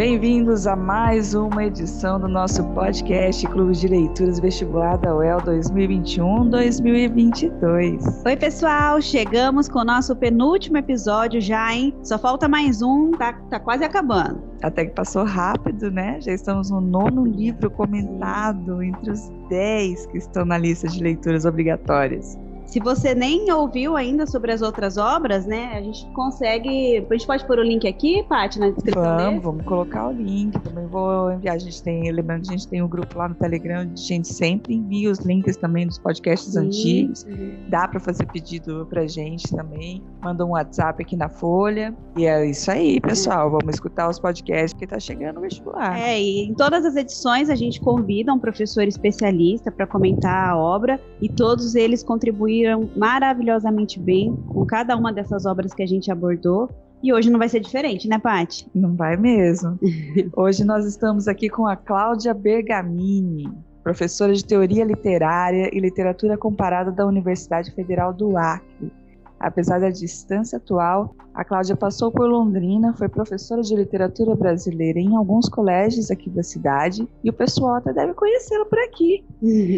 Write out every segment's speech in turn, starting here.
Bem-vindos a mais uma edição do nosso podcast Clube de Leituras Vestibular da UEL 2021-2022. Oi, pessoal, chegamos com o nosso penúltimo episódio já, hein? Só falta mais um, tá, tá quase acabando. Até que passou rápido, né? Já estamos no nono livro comentado entre os dez que estão na lista de leituras obrigatórias. Se você nem ouviu ainda sobre as outras obras, né? A gente consegue. A gente pode pôr o link aqui, Paty, na descrição. Vamos, desse? vamos colocar o link. Também vou enviar. A gente tem, lembrando, a gente tem um grupo lá no Telegram, a gente sempre envia os links também dos podcasts Sim, antigos. Dá para fazer pedido pra gente também. Manda um WhatsApp aqui na Folha. E é isso aí, pessoal. Vamos escutar os podcasts que tá chegando o vestibular. É, e em todas as edições a gente convida um professor especialista para comentar a obra e todos eles contribuíram maravilhosamente bem com cada uma dessas obras que a gente abordou. E hoje não vai ser diferente, né, Paty? Não vai mesmo. Hoje nós estamos aqui com a Cláudia Bergamini, professora de Teoria Literária e Literatura Comparada da Universidade Federal do Acre. Apesar da distância atual, a Cláudia passou por Londrina, foi professora de literatura brasileira em alguns colégios aqui da cidade e o pessoal até deve conhecê-la por aqui.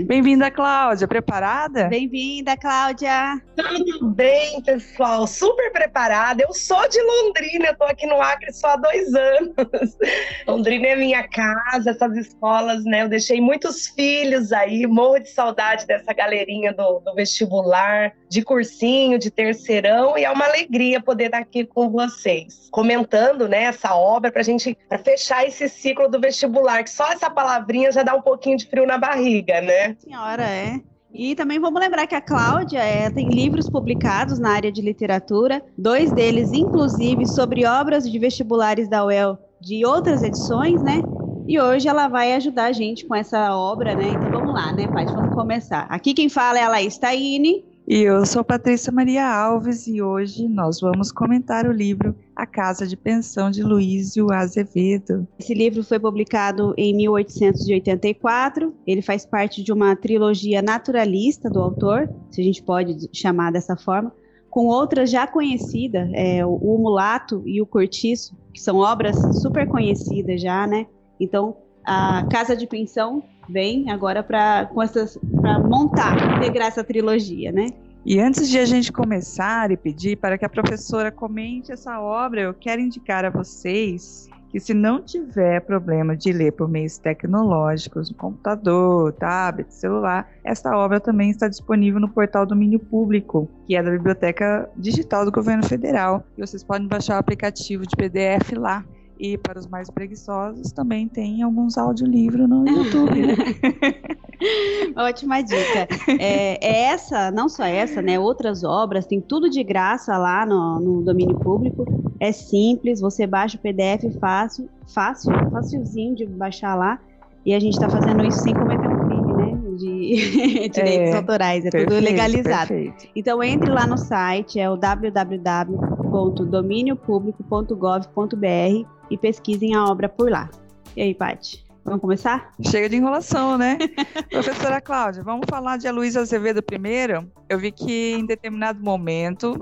Bem-vinda, Cláudia. Preparada? Bem-vinda, Cláudia! Tudo bem, pessoal? Super preparada. Eu sou de Londrina, eu tô aqui no Acre só há dois anos. Londrina é minha casa, essas escolas, né? Eu deixei muitos filhos aí, morro de saudade dessa galerinha do, do vestibular, de cursinho, de terceirão, e é uma alegria poder estar aqui com vocês, comentando, né, essa obra pra gente pra fechar esse ciclo do vestibular, que só essa palavrinha já dá um pouquinho de frio na barriga, né? Senhora, é. E também vamos lembrar que a Cláudia é, tem livros publicados na área de literatura, dois deles, inclusive, sobre obras de vestibulares da UEL de outras edições, né? E hoje ela vai ajudar a gente com essa obra, né? Então vamos lá, né, Paty? Vamos começar. Aqui quem fala é a Laís Taini. E eu sou Patrícia Maria Alves e hoje nós vamos comentar o livro A Casa de Pensão de Luísio Azevedo. Esse livro foi publicado em 1884. Ele faz parte de uma trilogia naturalista do autor, se a gente pode chamar dessa forma, com outras já conhecidas, é, o Mulato e o Cortiço, que são obras super conhecidas já, né? Então, a Casa de Pensão vem agora para montar, integrar essa trilogia, né? E antes de a gente começar e pedir para que a professora comente essa obra, eu quero indicar a vocês que se não tiver problema de ler por meios tecnológicos, no computador, tablet, celular, essa obra também está disponível no portal Domínio Público, que é da Biblioteca Digital do Governo Federal. E vocês podem baixar o aplicativo de PDF lá. E para os mais preguiçosos, também tem alguns audiolivros no YouTube. né? Ótima dica. É, é essa, não só essa, né? Outras obras, tem tudo de graça lá no, no domínio público. É simples, você baixa o PDF fácil, fácil, facilzinho de baixar lá. E a gente está fazendo isso sem cometer um crime, né? De direitos É, autorais, é tudo Perfeito, legalizado. perfeito. Então entre lá no site, é o www.dominiopublico.gov.br e pesquisem a obra por lá. E aí, Paty? Vamos começar? Chega de enrolação, né? Professora Cláudia, vamos falar de Aloysio Azevedo primeiro? Eu vi que em determinado momento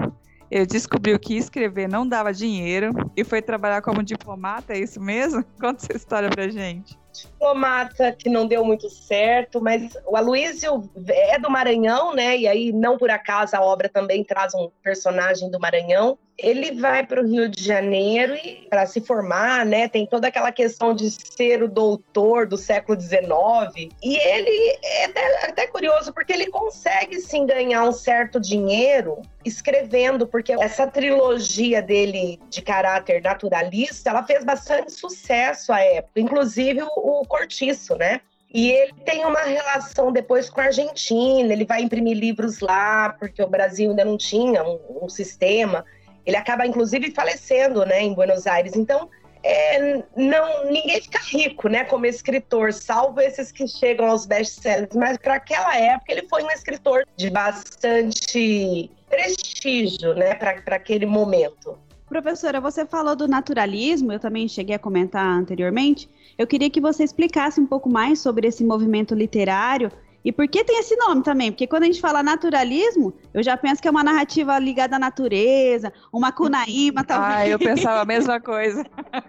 ele descobriu que escrever não dava dinheiro e foi trabalhar como diplomata, é isso mesmo? Conta essa história pra gente. Diplomata que não deu muito certo, mas o Aloysio é do Maranhão, né? E aí, não por acaso, a obra também traz um personagem do Maranhão. Ele vai para o Rio de Janeiro para se formar, né? Tem toda aquela questão de ser o doutor do século XIX. E ele é até, até curioso porque ele consegue sim ganhar um certo dinheiro escrevendo, porque essa trilogia dele de caráter naturalista, ela fez bastante sucesso à época, inclusive o, Cortiço, né? E ele tem uma relação depois com a Argentina, ele vai imprimir livros lá, porque o Brasil ainda não tinha um, um sistema. Ele acaba, inclusive, falecendo né, em Buenos Aires. Então, é, não, ninguém fica rico né, como escritor, salvo esses que chegam aos best-sellers. Mas para aquela época, ele foi um escritor de bastante prestígio né, para aquele momento. Professora, você falou do naturalismo, eu também cheguei a comentar anteriormente. Eu queria que você explicasse um pouco mais sobre esse movimento literário e por que tem esse nome também? Porque quando a gente fala naturalismo, eu já penso que é uma narrativa ligada à natureza, uma cunaíma, talvez. Ah, eu pensava a mesma coisa.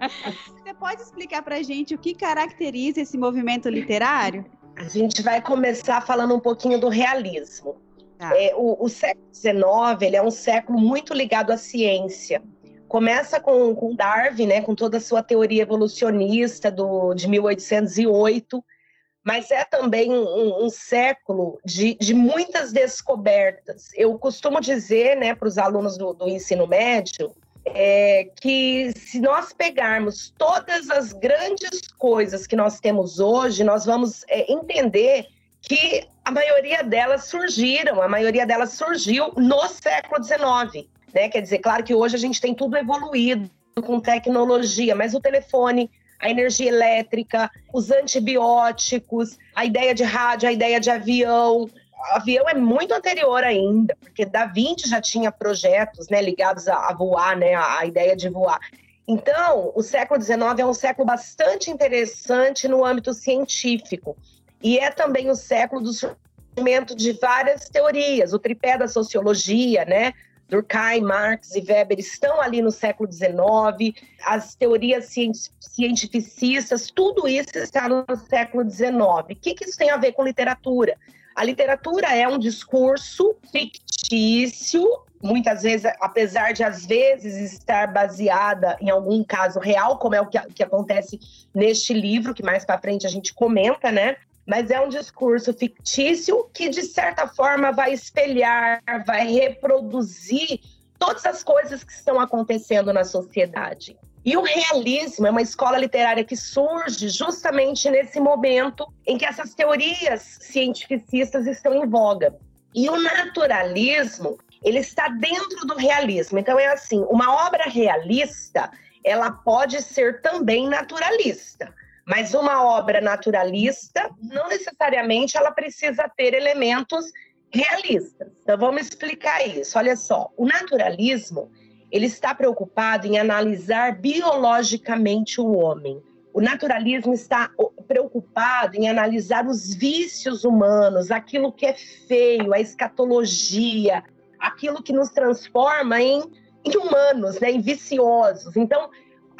Você pode explicar para gente o que caracteriza esse movimento literário? A gente vai começar falando um pouquinho do realismo. Tá. É, o, o, século XIX ele é um século muito ligado à ciência. Começa com, Darwin, né, com toda a sua teoria evolucionista do, de 1808, mas é também um, um século de, de, muitas descobertas. Eu costumo dizer né, para os alunos do, do ensino médio é, que se nós pegarmos todas as grandes coisas que nós temos hoje, nós vamos é, entender que a maioria delas surgiram, a maioria delas surgiu no século XIX. Né? Quer dizer, claro que hoje a gente tem tudo evoluído com tecnologia, mas o telefone, a energia elétrica, os antibióticos, a ideia de rádio, a ideia de avião, o avião é muito anterior ainda, porque Da Vinci já tinha projetos né, ligados a, a voar, né, a, ideia de voar. Então, o século XIX é um século bastante interessante no âmbito científico. E é também o século do surgimento de várias teorias, o tripé da sociologia, né? Durkheim, Marx e Weber estão ali no século XIX, as teorias cientificistas, tudo isso está no século XIX. O que, que isso tem a ver com literatura? A literatura é um discurso fictício, muitas vezes, apesar de às vezes estar baseada em algum caso real, como é o que, que acontece neste livro, que mais para frente a gente comenta, né? Mas é um discurso fictício que, de certa forma, vai espelhar, vai reproduzir todas as coisas que estão acontecendo na sociedade. E o realismo é uma escola literária que surge justamente nesse momento em que essas teorias cientificistas estão em voga. E o naturalismo, ele está dentro do realismo. Então é assim, uma obra realista, ela pode ser também naturalista. Mas uma obra naturalista, não necessariamente ela precisa ter elementos realistas. Então vamos explicar isso. Olha só, o naturalismo, ele está preocupado em analisar biologicamente o homem. O naturalismo está preocupado em analisar os vícios humanos, aquilo que é feio, a escatologia, aquilo que nos transforma em, em humanos, né, em viciosos. Então,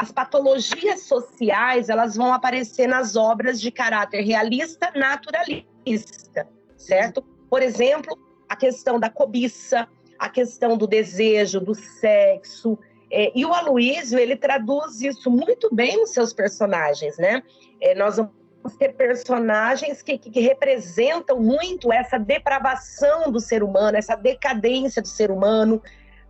as patologias sociais elas vão aparecer nas obras de caráter realista, naturalista, certo? Por exemplo, a questão da cobiça, a questão do desejo, do sexo. É, e o Aloísio, ele traduz isso muito bem nos seus personagens, né? É, nós vamos ter personagens que, que, que, representam muito essa depravação do ser humano, essa decadência do ser humano,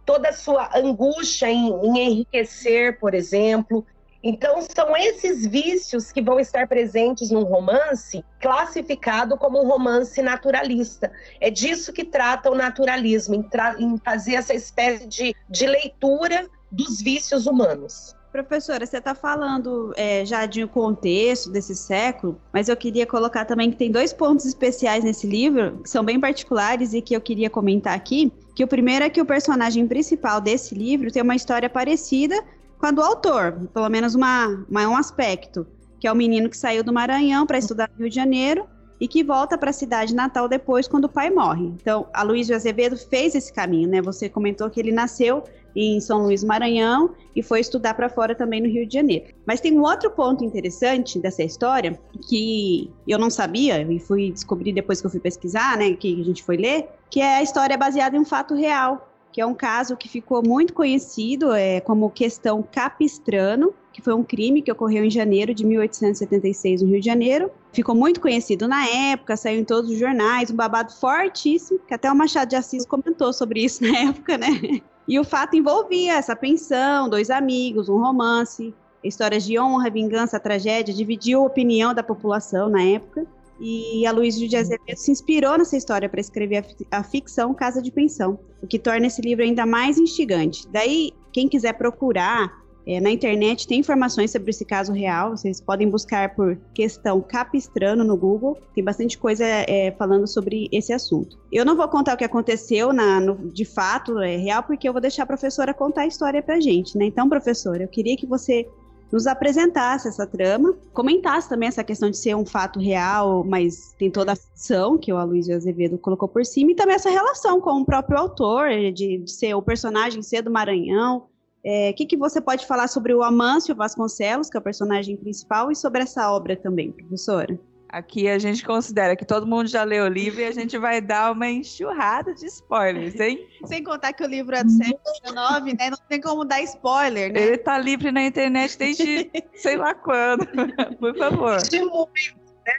toda a sua angústia em, em enriquecer, por exemplo. Então, são esses vícios que vão estar presentes num romance classificado como um romance naturalista. É disso que trata o naturalismo, em, em fazer essa espécie de, de leitura dos vícios humanos. Professora, você está falando é, já de um contexto desse século, mas eu queria colocar também que tem dois pontos especiais nesse livro, que são bem particulares e que eu queria comentar aqui. Que o primeiro é que o personagem principal desse livro tem uma história parecida com a do autor, pelo menos uma, uma um aspecto, que é o menino que saiu do Maranhão para estudar no Rio de Janeiro e que volta para a cidade natal depois quando o pai morre. Então, a Luiz de Azevedo fez esse caminho, né? Você comentou que ele nasceu em São Luís Maranhão e foi estudar para fora também no Rio de Janeiro. Mas tem um outro ponto interessante dessa história que eu não sabia e fui descobrir depois que eu fui pesquisar, né, que a gente foi ler, que é a história baseada em um fato real, que é um caso que ficou muito conhecido é, como questão Capistrano, que foi um crime que ocorreu em janeiro de 1876 no Rio de Janeiro. Ficou muito conhecido na época, saiu em todos os jornais, um babado fortíssimo, que até o Machado de Assis comentou sobre isso na época, né? E o fato envolvia essa pensão, dois amigos, um romance, histórias de honra, vingança, tragédia, dividiu a opinião da população na época. E a Luiz de Azevedo se inspirou nessa história para escrever a, a ficção Casa de Pensão, o que torna esse livro ainda mais instigante. Daí, quem quiser procurar é, na internet tem informações sobre esse caso real, vocês podem buscar por questão capistrano no Google, tem bastante coisa é, falando sobre esse assunto. Eu não vou contar o que aconteceu na, no, de fato, é real, porque eu vou deixar a professora contar a história pra gente, né? Então, professora, eu queria que você nos apresentasse essa trama, comentasse também essa questão de ser um fato real, mas tem toda a ficção que o Aloysio Azevedo colocou por cima, e também essa relação com o próprio autor, de, de ser o personagem ser do Maranhão, é, que, que você pode falar sobre o Amâncio Vasconcelos, que é o personagem principal, e sobre essa obra também, professora? Aqui a gente considera que todo mundo já leu o livro e a gente vai dar uma enxurrada de spoilers, hein? Sem contar que o livro é do século XIX, né? Não tem como dar spoiler, né? Ele tá livre na internet desde sei lá quando. Por favor. De muito, né?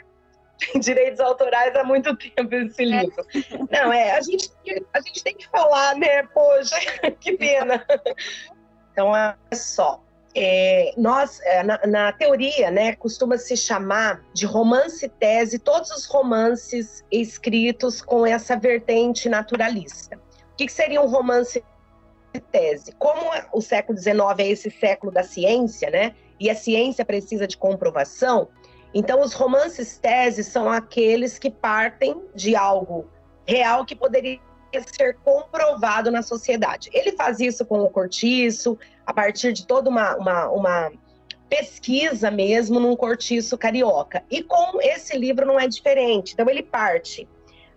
Tem direitos autorais há muito tempo esse livro. É. Não, é, a gente, a gente tem que falar, né? Poxa, que pena. Então, olha só. É, nós, é, na, na, teoria, né, costuma se chamar de romance tese todos os romances escritos com essa vertente naturalista. O que, que seria um romance tese? Como o século XIX é esse século da ciência, né, e a ciência precisa de comprovação, então os romances tese são aqueles que partem de algo real que poderia ser comprovado na sociedade. Ele faz isso com o cortiço, a partir de toda uma, uma, uma pesquisa mesmo num cortiço carioca. E com esse livro não é diferente. Então ele parte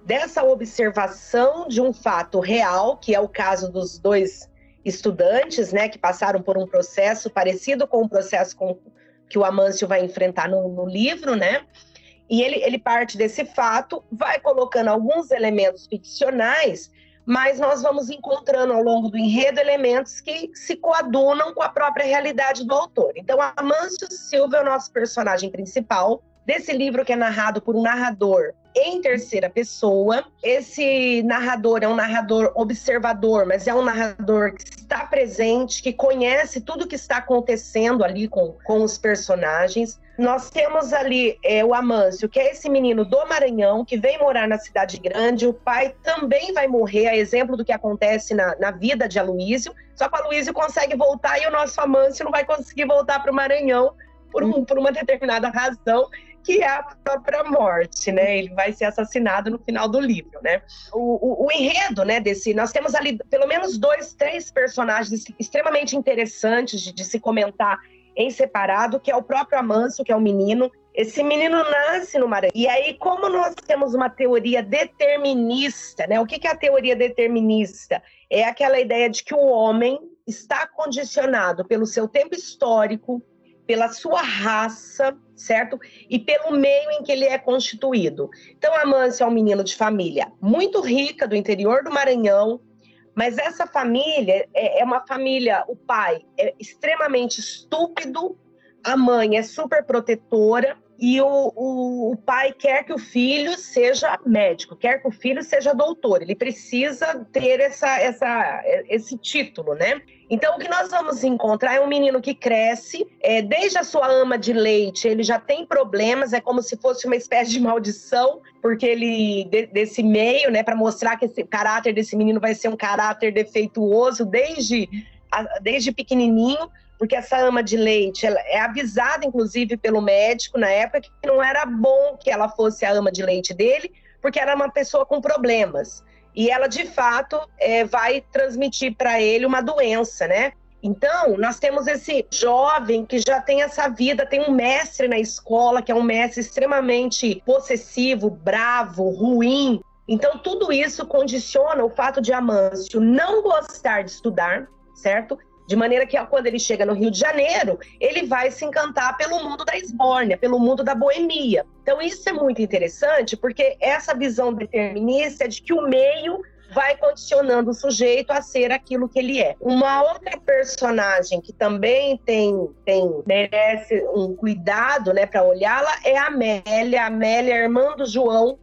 dessa observação de um fato real, que é o caso dos dois estudantes, né, que passaram por um processo parecido com o processo com, que o Amâncio vai enfrentar no, no livro, né? E ele, ele parte desse fato, vai colocando alguns elementos ficcionais, mas nós vamos encontrando ao longo do enredo elementos que se coadunam com a própria realidade do autor. Então, Amâncio Silva é o nosso personagem principal desse livro que é narrado por um narrador em terceira pessoa. Esse narrador é um narrador observador, mas é um narrador que está presente, que conhece tudo que está acontecendo ali com, com os personagens. Nós temos ali é, o Amâncio, que é esse menino do Maranhão, que vem morar na cidade grande. O pai também vai morrer, a exemplo do que acontece na, na vida de Aloísio. Só que o Aloísio consegue voltar e o nosso Amâncio não vai conseguir voltar para o Maranhão por, um, por uma determinada razão que é a própria morte, né? Ele vai ser assassinado no final do livro, né? O, o, o, enredo, né, desse... Nós temos ali pelo menos dois, três personagens extremamente interessantes de, de se comentar em separado, que é o próprio Amâncio, que é o menino. Esse menino nasce no Maranhão. E aí, como nós temos uma teoria determinista, né? O que é a teoria determinista? É aquela ideia de que o homem está condicionado pelo seu tempo histórico, pela sua raça, certo? E pelo meio em que ele é constituído. Então, Amâncio é um menino de família muito rica, do interior do Maranhão, mas essa família é, é uma família, o pai é extremamente estúpido, a mãe é super protetora, e o, o, o, pai quer que o filho seja médico, quer que o filho seja doutor. Ele precisa ter essa, essa, esse título, né? Então, o que nós vamos encontrar é um menino que cresce, é, desde a sua ama de leite, ele já tem problemas, é como se fosse uma espécie de maldição, porque ele, de, desse meio, né, para mostrar que esse caráter desse menino vai ser um caráter defeituoso desde, desde pequenininho porque essa ama de leite é avisada, inclusive, pelo médico na época que não era bom que ela fosse a ama de leite dele, porque era uma pessoa com problemas. E ela, de fato, é, vai transmitir para ele uma doença, né? Então, nós temos esse jovem que já tem essa vida, tem um mestre na escola, que é um mestre extremamente possessivo, bravo, ruim. Então, tudo isso condiciona o fato de Amâncio não gostar de estudar, certo? De maneira que quando ele chega no Rio de Janeiro, ele vai se encantar pelo mundo da esbórnia, pelo mundo da boemia. Então isso é muito interessante, porque essa visão determinista é de que o meio vai condicionando o sujeito a ser aquilo que ele é. Uma outra personagem que também tem, tem merece um cuidado, né, para olhá-la é a Amélia. A Amélia é irmã do João.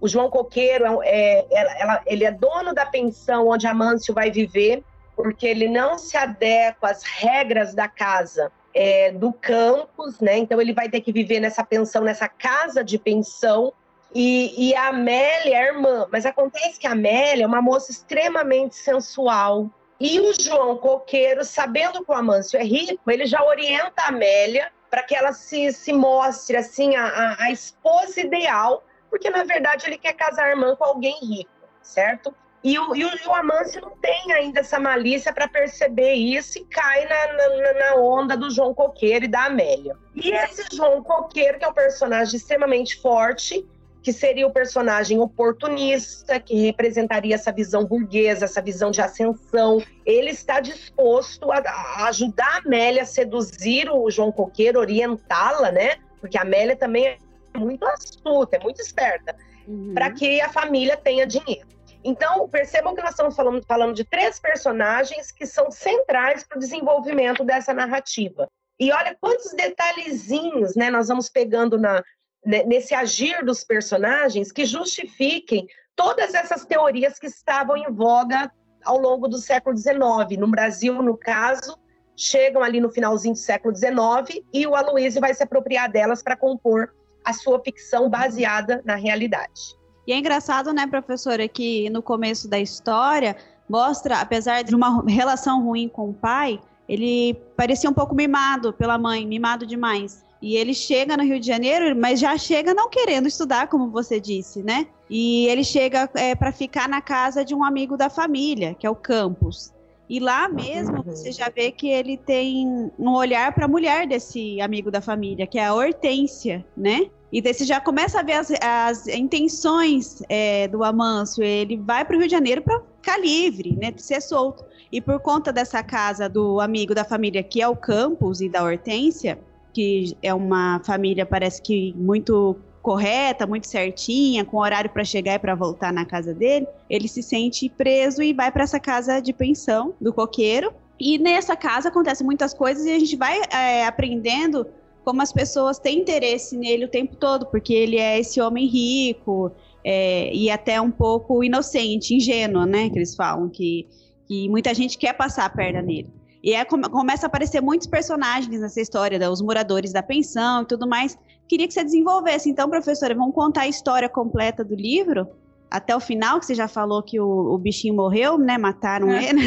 O João Coqueiro é, ela, ela, ele é dono da pensão onde Amâncio vai viver porque ele não se adequa às regras da casa é, do campus, né? Então ele vai ter que viver nessa pensão, nessa casa de pensão. E, e a Amélia é irmã, mas acontece que a Amélia é uma moça extremamente sensual. E o João Coqueiro, sabendo que o Amâncio é rico, ele já orienta a Amélia para que ela se, se mostre assim a, a, a esposa ideal, porque na verdade ele quer casar a irmã com alguém rico, certo? E o, e o, Amâncio não tem ainda essa malícia para perceber isso e cai na, na, na, onda do João Coqueiro e da Amélia. E esse João Coqueiro, que é um personagem extremamente forte, que que seria o personagem oportunista, que representaria essa visão burguesa, essa visão de ascensão. Ele está disposto a, a ajudar a Amélia a seduzir o João Coqueiro, orientá-la, né? Porque a Amélia também é muito astuta, é muito esperta, uhum. para que a família tenha dinheiro. Então, percebam que nós estamos falando, falando de três personagens que são centrais para o desenvolvimento dessa narrativa. E olha quantos detalhezinhos né, nós vamos pegando na, né, nesse agir dos personagens que justifiquem todas essas teorias que estavam em voga ao longo do século XIX. No Brasil, no caso, chegam ali no finalzinho do século XIX e o Aloysio vai se apropriar delas para compor a sua ficção baseada na realidade. E é engraçado, né, professora, que no começo da história mostra, apesar de uma relação ruim com o pai, ele parecia um pouco mimado pela mãe, mimado demais. E ele chega no Rio de Janeiro, mas já chega não querendo estudar, como você disse, né? E ele chega é, para ficar na casa de um amigo da família, que é o Campos. E lá mesmo você já vê que ele tem um olhar para a mulher desse amigo da família, que é a Hortência, né? E daí você já começa a ver as, as intenções é, do Amâncio. Ele vai para o Rio de Janeiro para ficar livre, né? De ser solto. E por conta dessa casa do amigo da família, que é o Campos e da Hortência, que é uma família, parece que muito correta, muito certinha, com horário para chegar e para voltar na casa dele, ele se sente preso e vai para essa casa de pensão do coqueiro. E nessa casa acontecem muitas coisas e a gente vai é, aprendendo como as pessoas têm interesse nele o tempo todo, porque ele é esse homem rico é, e até um pouco inocente, ingênuo, né? Que eles falam que, que muita gente quer passar a perna nele. E é, começa a aparecer muitos personagens nessa história, né, os moradores da pensão e tudo mais. Queria que você desenvolvesse. Então, professora, vamos contar a história completa do livro? Até o final, que você já falou que o, o bichinho morreu, né? Mataram é. ele.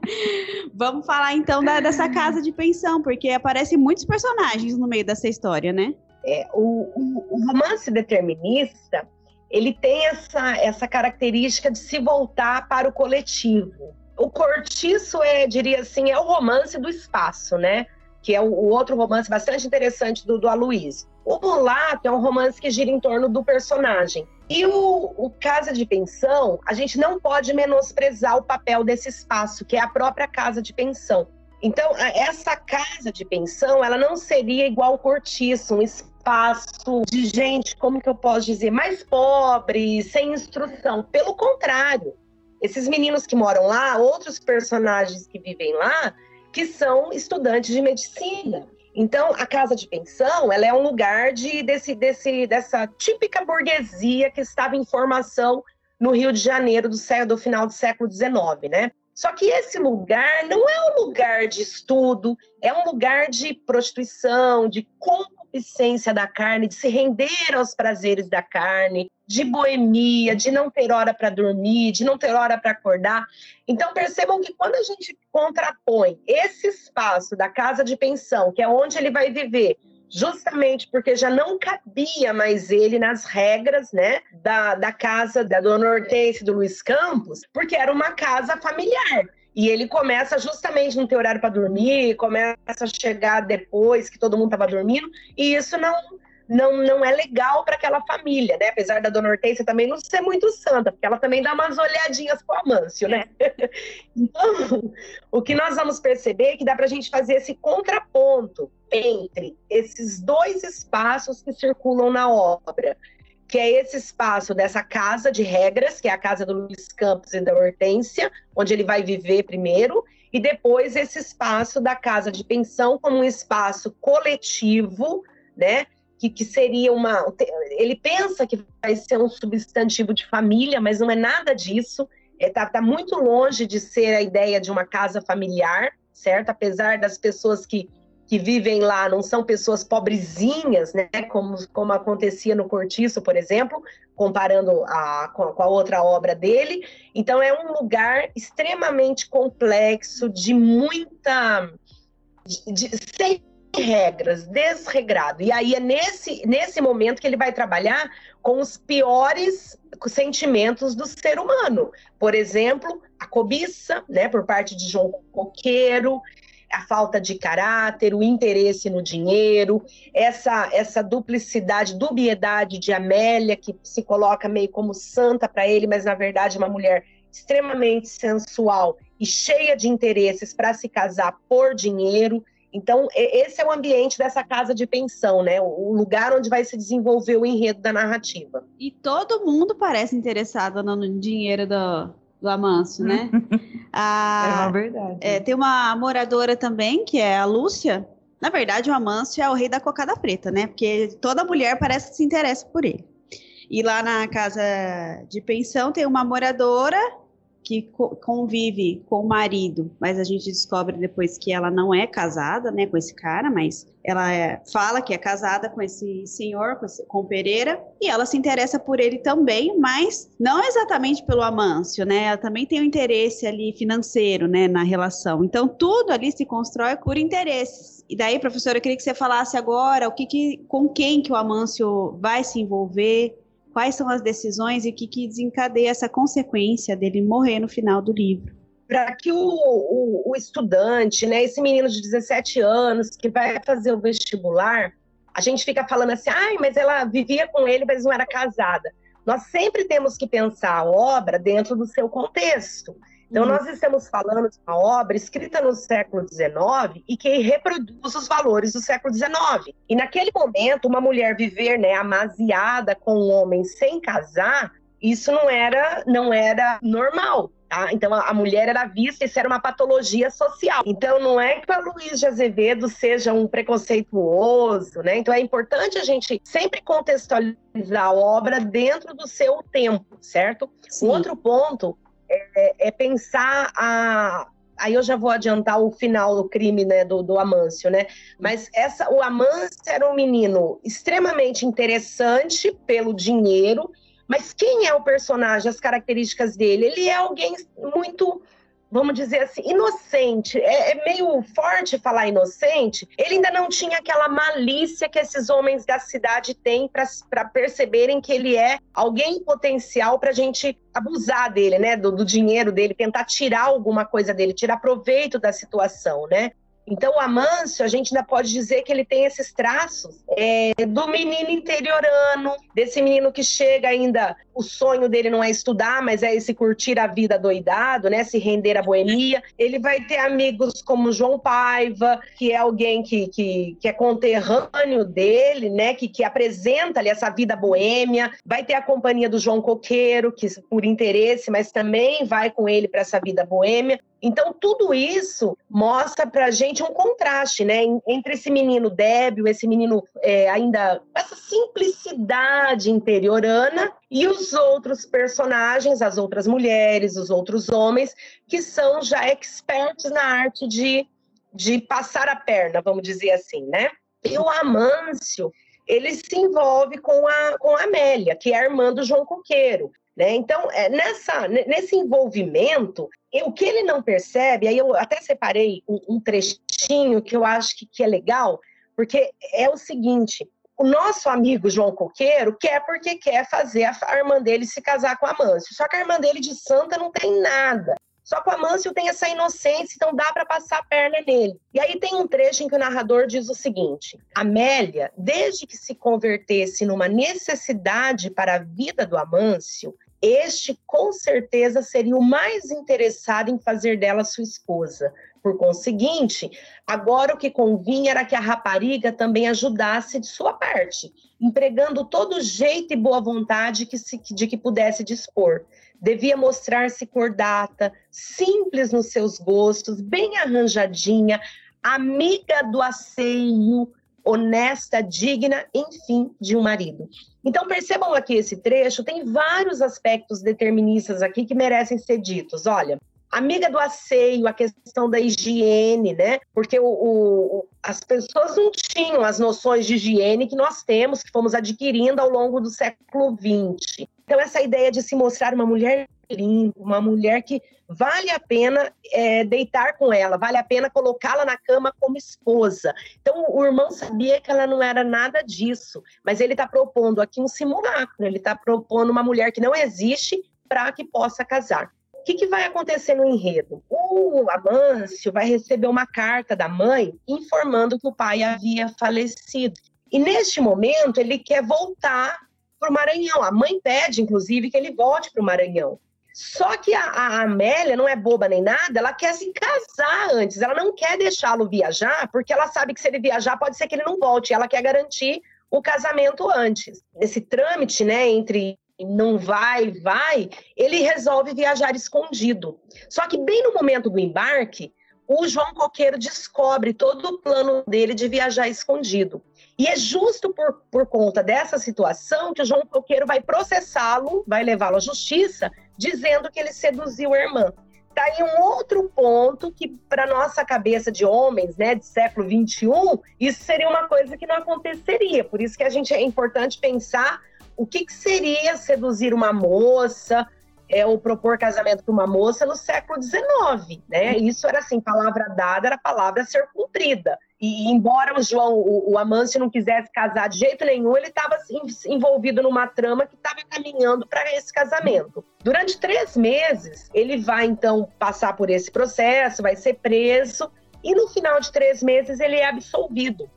vamos falar então da, dessa casa de pensão, porque aparecem muitos personagens no meio dessa história, né? É, o, o, o romance determinista ele tem essa, essa característica de se voltar para o coletivo o Cortiço é, diria assim, é o romance do espaço, né? Que é o, o outro romance bastante interessante do, do Aloysio. O Mulato é um romance que gira em torno do personagem. E o, o Casa de Pensão, a gente não pode menosprezar o papel desse espaço, que é a própria casa de pensão. Então, essa casa de pensão, ela não seria igual ao cortiço, um espaço de gente, como que eu posso dizer, mais pobre, sem instrução. Pelo contrário, esses meninos que moram lá, outros personagens que vivem lá, que são estudantes de medicina. Então, a casa de pensão, ela é um lugar de, desse, desse, dessa típica burguesia que estava em formação no Rio de Janeiro do, do final do século XIX, né? Só que esse lugar não é um lugar de estudo, é um lugar de prostituição, de concupiscência da carne, de se render aos prazeres da carne, de boemia, de não ter hora para dormir, de não ter hora para acordar. Então percebam que quando a gente contrapõe esse espaço da casa de pensão, que é onde ele vai viver, justamente porque já não cabia mais ele nas regras, né, da, da casa da Dona Hortência do Luiz Campos, porque era uma casa familiar. E ele começa justamente não ter horário para dormir, começa a chegar depois que todo mundo estava dormindo, e isso não não, não é legal para aquela família, né? Apesar da dona Hortência também não ser muito santa, porque ela também dá umas olhadinhas pro Amâncio, né? então, o que nós vamos perceber é que dá para a gente fazer esse contraponto entre esses dois espaços que circulam na obra, que é esse espaço dessa casa de regras, que é a casa do Luiz Campos e da Hortência, onde ele vai viver primeiro, e depois esse espaço da casa de pensão como um espaço coletivo, né? que, que seria uma. Ele pensa que vai ser um substantivo de família, mas não é nada disso. Está é, tá, tá muito longe de ser a ideia de uma casa familiar, certo? Apesar das pessoas que, que vivem lá não são pessoas pobrezinhas, né? Como, como acontecia no Cortiço, por exemplo, comparando a, com, a outra obra dele. Então, é um lugar extremamente complexo, de muita. De, de, sem regras, desregrado. E aí é nesse, nesse momento que ele vai trabalhar com os piores sentimentos do ser humano. Por exemplo, a cobiça, né, por parte de João Coqueiro, a falta de caráter, o interesse no dinheiro, essa, essa duplicidade, dubiedade de Amélia, que se coloca meio como santa para ele, mas na verdade uma mulher extremamente sensual e cheia de interesses para se casar por dinheiro. Então, esse é o ambiente dessa casa de pensão, né? O lugar onde vai se desenvolver o enredo da narrativa. E todo mundo parece interessado no dinheiro do, do Amâncio, né? a, é uma verdade. É, tem uma moradora também, que é a Lúcia. Na verdade, o Amâncio é o rei da cocada preta, né? Porque toda mulher parece que se interessa por ele. E lá na casa de pensão tem uma moradora que convive com o marido, mas a gente descobre depois que ela não é casada, né, com esse cara, mas ela é, fala que é casada com esse senhor, com, esse, com Pereira, e ela se interessa por ele também, mas não exatamente pelo Amâncio, né? Ela também tem um interesse ali financeiro, né, na relação. Então tudo ali se constrói por interesses. E daí, professora, eu queria que você falasse agora o que, que com quem que o Amâncio vai se envolver, quais são as decisões e o que, que desencadeia essa consequência dele morrer no final do livro. Para que o, o, o, estudante, né, esse menino de 17 anos que vai fazer o vestibular, a gente fica falando assim, ai, mas ela vivia com ele, mas não era casada. Nós sempre temos que pensar a obra dentro do seu contexto. Então, nós estamos falando de uma obra escrita no século XIX e que reproduz os valores do século XIX. E naquele momento, uma mulher viver né, amaziada com um homem sem casar, isso não era, não era normal. Tá? Então a, a, mulher era vista, isso era uma patologia social. Então não é que o Luiz de Azevedo seja um preconceituoso, né? Então é importante a gente sempre contextualizar a obra dentro do seu tempo, certo? Um outro ponto é, é, pensar a. Aí eu já vou adiantar o final do crime né, do, do Amâncio, né? Mas essa, o Amâncio era um menino extremamente interessante pelo dinheiro, mas quem é o personagem, as características dele? Ele é alguém muito vamos dizer assim, inocente. É, é, meio forte falar inocente. Ele ainda não tinha aquela malícia que esses homens da cidade têm para perceberem que ele é alguém potencial para a gente abusar dele, né? Do, do dinheiro dele, tentar tirar alguma coisa dele, tirar proveito da situação, né? Então, o Amâncio, a gente ainda pode dizer que ele tem esses traços é, do menino interiorano, desse menino que chega ainda, o sonho dele não é estudar, mas é esse curtir a vida doidado, né? Se render à boemia. Ele vai ter amigos como João Paiva, que é alguém que, que, que é conterrâneo dele, né? Que, que apresenta ali essa vida boêmia. Vai ter a companhia do João Coqueiro, que por interesse, mas também vai com ele para essa vida boêmia. Então, tudo isso mostra pra gente um contraste, né? Entre esse menino débil, esse menino é, ainda essa simplicidade interiorana e os outros personagens, as outras mulheres, os outros homens, que são já expertos na arte de, de passar a perna, vamos dizer assim, né? E o Amâncio, ele se envolve com a, com a Amélia, que é a irmã do João Coqueiro. Né? Então, é, nessa, nesse envolvimento, o que ele não percebe, aí eu até separei um, um trechinho que eu acho que, que é legal, porque é o seguinte: o nosso amigo João Coqueiro quer porque quer fazer a, irmã dele se casar com a Amâncio. Só que a irmã dele de santa não tem nada. Só que o Amâncio tem essa inocência, então dá para passar a perna nele. E aí tem um trecho em que o narrador diz o seguinte: Amélia, desde que se convertesse numa necessidade para a vida do Amâncio, este com certeza seria o mais interessado em fazer dela sua esposa. Por conseguinte, agora o que convinha era que a rapariga também ajudasse de sua parte, empregando todo jeito e boa vontade que se, de que pudesse dispor. Devia mostrar-se cordata, simples nos seus gostos, bem arranjadinha, amiga do asseio, honesta, digna, enfim, de um marido. Então percebam aqui esse trecho, tem vários aspectos deterministas aqui que merecem ser ditos. Olha, amiga do asseio, a questão da higiene, né? Porque o, o, as pessoas não tinham as noções de higiene que nós temos, que fomos adquirindo ao longo do século XX. Então, essa ideia de se mostrar uma mulher limpa, uma mulher que vale a pena é, deitar com ela, vale a pena colocá-la na cama como esposa. Então, o irmão sabia que ela não era nada disso, mas ele está propondo aqui um simulacro, ele está propondo uma mulher que não existe para que possa casar. O que, que vai acontecer no enredo? O Amâncio vai receber uma carta da mãe informando que o pai havia falecido. E neste momento ele quer voltar para o Maranhão. A mãe pede, inclusive, que ele volte para o Maranhão. Só que a, a, Amélia não é boba nem nada, ela quer se casar antes, ela não quer deixá-lo viajar, porque ela sabe que se ele viajar pode ser que ele não volte, ela quer garantir o casamento antes. Esse trâmite, né, entre não vai, vai, ele resolve viajar escondido. Só que bem no momento do embarque, o João Coqueiro descobre todo o plano dele de viajar escondido. E é justo por, por conta dessa situação que o João Coqueiro vai processá-lo, vai levá-lo à justiça, dizendo que ele seduziu a irmã. Tá aí um outro ponto que, para nossa cabeça de homens, né, de século 21, isso seria uma coisa que não aconteceria. Por isso que a gente é importante pensar o que, que seria seduzir uma moça, é, ou propor casamento para uma moça no século XIX, né? Isso era assim, palavra dada era palavra ser cumprida. E embora o João, o, o não quisesse casar de jeito nenhum, ele estava envolvido numa trama que estava caminhando para esse casamento. Durante três meses, ele vai então passar por esse processo, vai ser preso e no final de três meses ele é absolvido.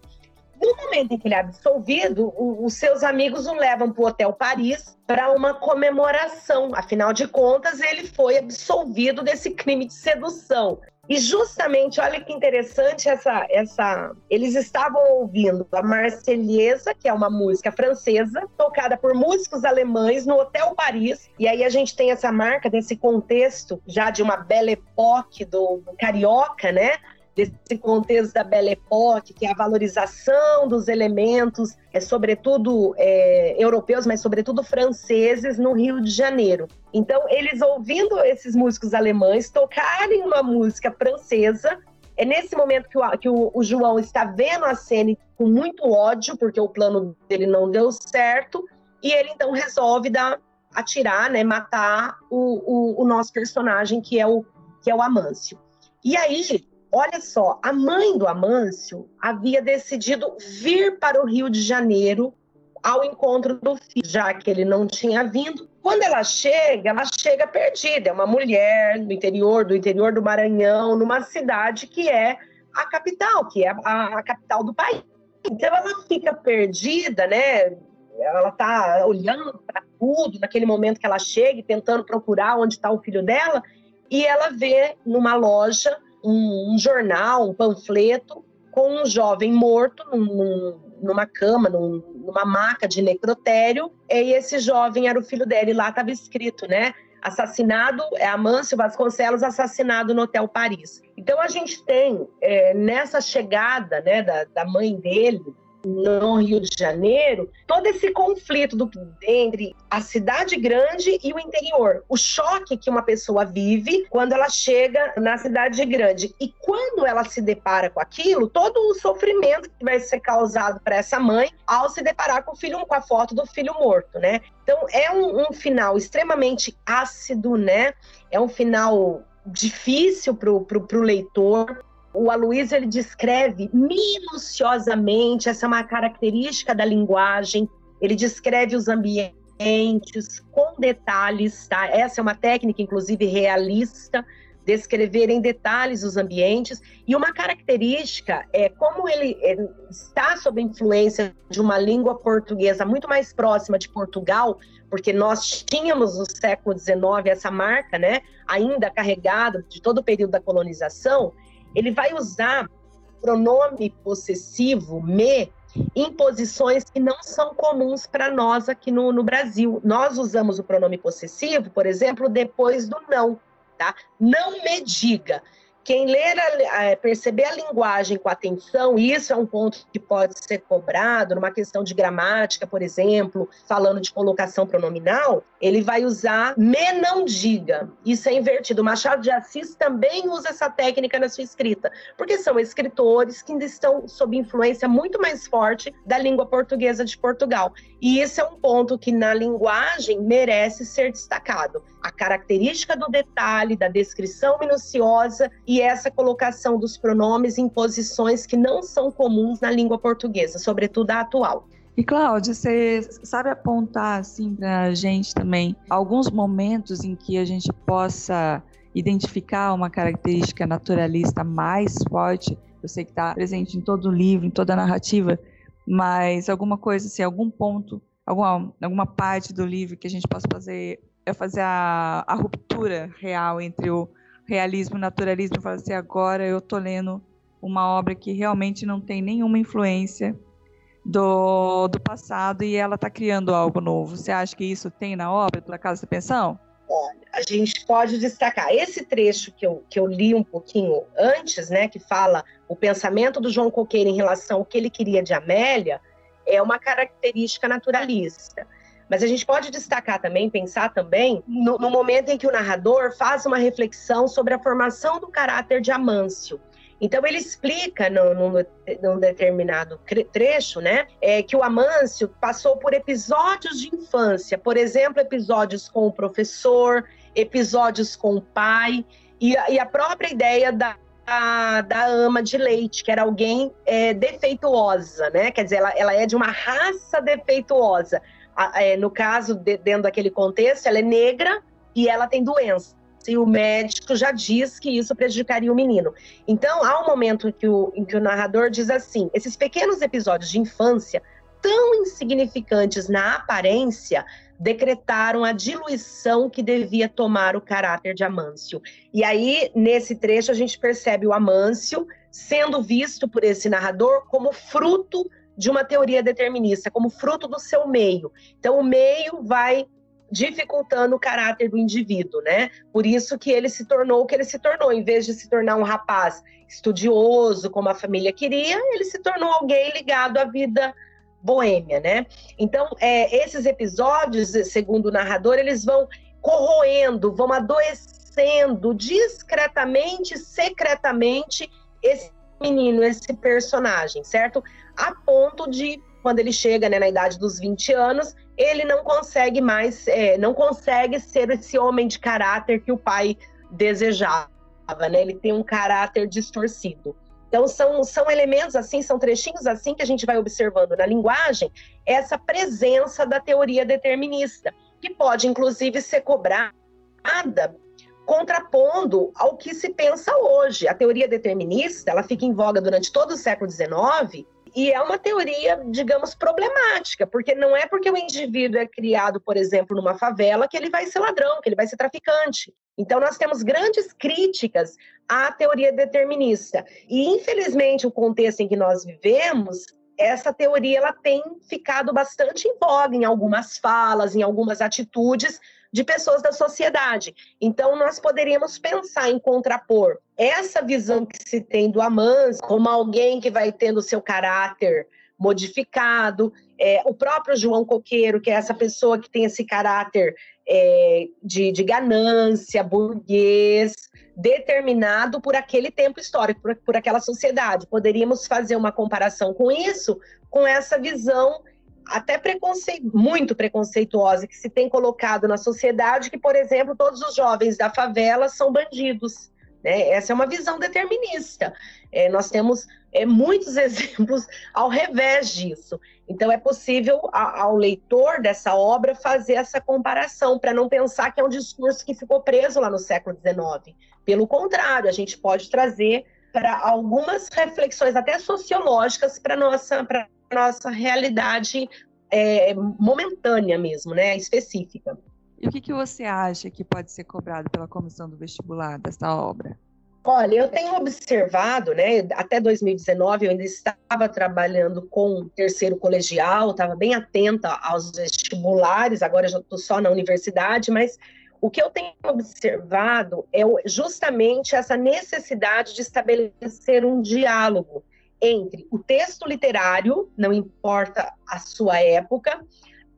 No momento em que ele é absolvido, o, os seus amigos o levam para o Hotel Paris para uma comemoração. Afinal de contas, ele foi absolvido desse crime de sedução. E justamente, olha que interessante essa, essa. Eles estavam ouvindo a Marselhesa, que é uma música francesa, tocada por músicos alemães no Hotel Paris. E aí a gente tem essa marca desse contexto já de uma belle époque do, do carioca, né? Desse contexto da Belle Époque, que é a valorização dos elementos, é sobretudo é, europeus, mas sobretudo franceses, no Rio de Janeiro. Então, eles ouvindo esses músicos alemães tocarem uma música francesa, é nesse momento que, o, que o, o João está vendo a cena com muito ódio, porque o plano dele não deu certo, e ele então resolve dar, atirar, né, matar o, o, nosso personagem, que é o, que é o Amâncio. E aí, Olha só, a mãe do Amâncio havia decidido vir para o Rio de Janeiro ao encontro do filho, já que ele não tinha vindo. Quando ela chega, ela chega perdida. É uma mulher do interior, do interior do Maranhão, numa cidade que é a capital, que é a, a capital do país. Então ela fica perdida, né? Ela está olhando para tudo naquele momento que ela chega, tentando procurar onde está o filho dela, e ela vê numa loja um, um jornal, um panfleto com um jovem morto num, numa cama, num, numa maca de necrotério, e esse jovem era o filho dela, e lá estava escrito, né? Assassinado, é Amâncio Vasconcelos assassinado no Hotel Paris. Então a gente tem é, nessa chegada né, da, da mãe dele, no Rio de Janeiro, todo esse conflito do, entre a cidade grande e o interior. O choque que uma pessoa vive quando ela chega na cidade grande. E quando ela se depara com aquilo, todo o sofrimento que vai ser causado para essa mãe ao se deparar com o filho, com a foto do filho morto, né? Então é um, um final extremamente ácido, né? É um final difícil para o leitor, o Aloysio ele descreve minuciosamente, essa é uma característica da linguagem, ele descreve os ambientes com detalhes, tá? Essa é uma técnica, inclusive, realista, descrever em detalhes os ambientes. E uma característica é como ele está sob influência de uma língua portuguesa muito mais próxima de Portugal, porque nós tínhamos no século XIX essa marca, né, ainda carregada de todo o período da colonização ele vai usar pronome possessivo, me, em posições que não são comuns para nós aqui no, no Brasil. Nós usamos o pronome possessivo, por exemplo, depois do não, tá? Não me diga. Quem ler, a, perceber a linguagem com atenção, isso é um ponto que pode ser cobrado numa questão de gramática, por exemplo, falando de colocação pronominal, ele vai usar me não diga. Isso é invertido. O Machado de Assis também usa essa técnica na sua escrita, porque são escritores que ainda estão sob influência muito mais forte da língua portuguesa de Portugal. E esse é um ponto que na linguagem merece ser destacado. A característica do detalhe, da descrição minuciosa e essa colocação dos pronomes em posições que não são comuns na língua portuguesa, sobretudo a atual. E Cláudia, você sabe apontar assim para a gente também alguns momentos em que a gente possa identificar uma característica naturalista mais forte? Eu sei que está presente em todo o livro, em toda a narrativa, mas alguma coisa assim, algum ponto, alguma, alguma parte do livro que a gente possa fazer é fazer a, a ruptura real entre o realismo naturalismo e falar assim, agora eu estou lendo uma obra que realmente não tem nenhuma influência do, do passado e ela está criando algo novo. Você acha que isso tem na obra da Casa da Pensão? Olha, a gente pode destacar esse trecho que eu, que eu li um pouquinho antes, né, que fala o pensamento do João Coqueiro em relação ao que ele queria de Amélia, é uma característica naturalista. Mas a gente pode destacar também, pensar também, no, no momento em que o narrador faz uma reflexão sobre a formação do caráter de Amâncio. Então ele explica num, determinado trecho, né, é, que o Amâncio passou por episódios de infância, por exemplo, episódios com o professor, episódios com o pai e, e a própria ideia da da, da, ama de leite, que era alguém é, defeituosa, né? Quer dizer, ela, ela é de uma raça defeituosa é, no caso, de, dentro daquele contexto, ela é negra e ela tem doença. E o médico já diz que isso prejudicaria o menino. Então, há um momento que o, em que o narrador diz assim: esses pequenos episódios de infância, tão insignificantes na aparência, decretaram a diluição que devia tomar o caráter de Amâncio. E aí, nesse trecho, a gente percebe o Amâncio sendo visto por esse narrador como fruto de uma teoria determinista, como fruto do seu meio. Então, o meio vai dificultando o caráter do indivíduo, né? Por isso que ele se tornou o que ele se tornou. Em vez de se tornar um rapaz estudioso, como a família queria, ele se tornou alguém ligado à vida boêmia, né? Então, é, esses episódios, segundo o narrador, eles vão corroendo, vão adoecendo discretamente, secretamente esse menino, esse personagem, certo? A ponto de, quando ele chega né, na idade dos 20 anos, ele não consegue mais, é, não consegue ser esse homem de caráter que o pai desejava, né? Ele tem um caráter distorcido. Então, são, são elementos assim, são trechinhos assim que a gente vai observando na linguagem essa presença da teoria determinista, que pode, inclusive, ser cobrada contrapondo ao que se pensa hoje. A teoria determinista, ela fica em voga durante todo o século XIX e é uma teoria, digamos, problemática, porque não é porque o indivíduo é criado, por exemplo, numa favela que ele vai ser ladrão, que ele vai ser traficante. Então nós temos grandes críticas à teoria determinista. E infelizmente o contexto em que nós vivemos essa teoria ela tem ficado bastante em voga em algumas falas, em algumas atitudes, de pessoas da sociedade. Então, nós poderíamos pensar em contrapor essa visão que se tem do Amans como alguém que vai tendo seu caráter modificado, é, o próprio João Coqueiro, que é essa pessoa que tem esse caráter é, de, de, ganância, burguês, determinado por aquele tempo histórico, por, por aquela sociedade. Poderíamos fazer uma comparação com isso, com essa visão até preconceito, muito preconceituosa que se tem colocado na sociedade, que, por exemplo, todos os jovens da favela são bandidos. Né? Essa é uma visão determinista. É, nós temos é, muitos exemplos ao revés disso. Então, é possível a, ao leitor dessa obra fazer essa comparação, para não pensar que é um discurso que ficou preso lá no século XIX. Pelo contrário, a gente pode trazer para algumas reflexões, até sociológicas, para nossa. Nossa realidade é, momentânea mesmo, né, específica. E o que, que você acha que pode ser cobrado pela comissão do vestibular dessa obra? Olha, eu tenho observado, né, até 2019 eu ainda estava trabalhando com terceiro colegial, estava bem atenta aos vestibulares, agora já estou só na universidade, mas o que eu tenho observado é justamente essa necessidade de estabelecer um diálogo entre o texto literário, não importa a sua época,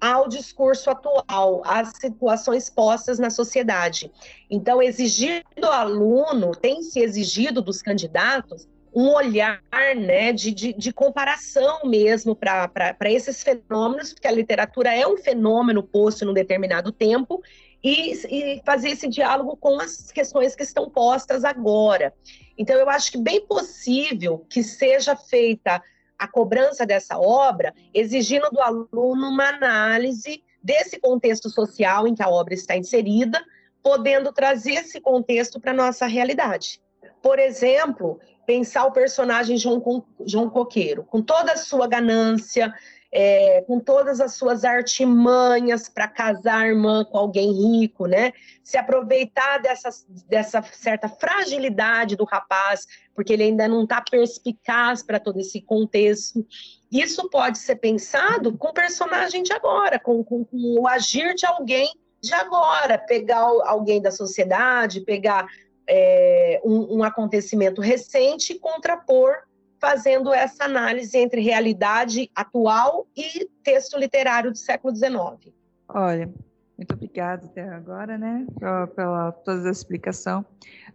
ao discurso atual, às situações postas na sociedade. Então, exigir do aluno, tem se exigido dos candidatos, um olhar né, de, de, de comparação mesmo para esses fenômenos, porque a literatura é um fenômeno posto num determinado tempo, e, e fazer esse diálogo com as questões que estão postas agora. Então, eu acho que bem possível que seja feita a cobrança dessa obra, exigindo do aluno uma análise desse contexto social em que a obra está inserida, podendo trazer esse contexto para a nossa realidade. Por exemplo, pensar o personagem João, João Coqueiro, com toda a sua ganância, é, com todas as suas artimanhas para casar a irmã com alguém rico, né? Se aproveitar dessa, dessa certa fragilidade do rapaz, porque ele ainda não está perspicaz para todo esse contexto. Isso pode ser pensado com o personagem de agora, com, com, com o agir de alguém de agora, pegar alguém da sociedade, pegar é, um, um acontecimento recente e contrapor fazendo essa análise entre realidade atual e texto literário do século XIX. Olha, muito obrigada até agora, né, pela, pela toda a explicação.